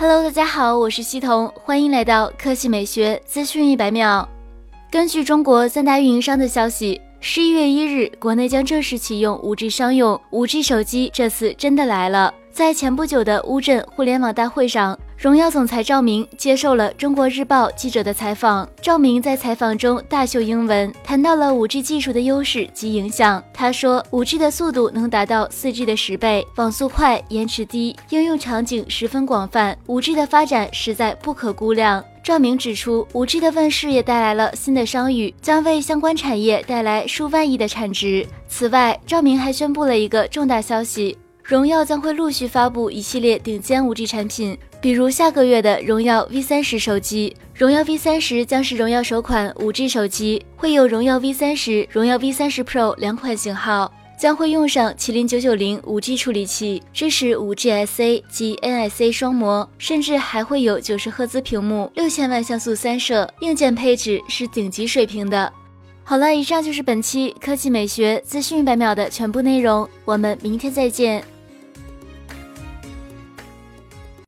Hello，大家好，我是西彤，欢迎来到科技美学资讯一百秒。根据中国三大运营商的消息，十一月一日，国内将正式启用 5G 商用 5G 手机，这次真的来了。在前不久的乌镇互联网大会上，荣耀总裁赵明接受了中国日报记者的采访。赵明在采访中大秀英文，谈到了 5G 技术的优势及影响。他说，5G 的速度能达到 4G 的十倍，网速快，延迟低，应用场景十分广泛，5G 的发展实在不可估量。赵明指出，5G 的问世也带来了新的商誉，将为相关产业带来数万亿的产值。此外，赵明还宣布了一个重大消息。荣耀将会陆续发布一系列顶尖 5G 产品，比如下个月的荣耀 V 三十手机。荣耀 V 三十将是荣耀首款 5G 手机，会有荣耀 V 三十、荣耀 V 三十 Pro 两款型号，将会用上麒麟九九零 5G 处理器，支持 5G SA 及 NSA 双模，甚至还会有九十赫兹屏幕、六千万像素三摄，硬件配置是顶级水平的。好了，以上就是本期科技美学资讯一百秒的全部内容，我们明天再见。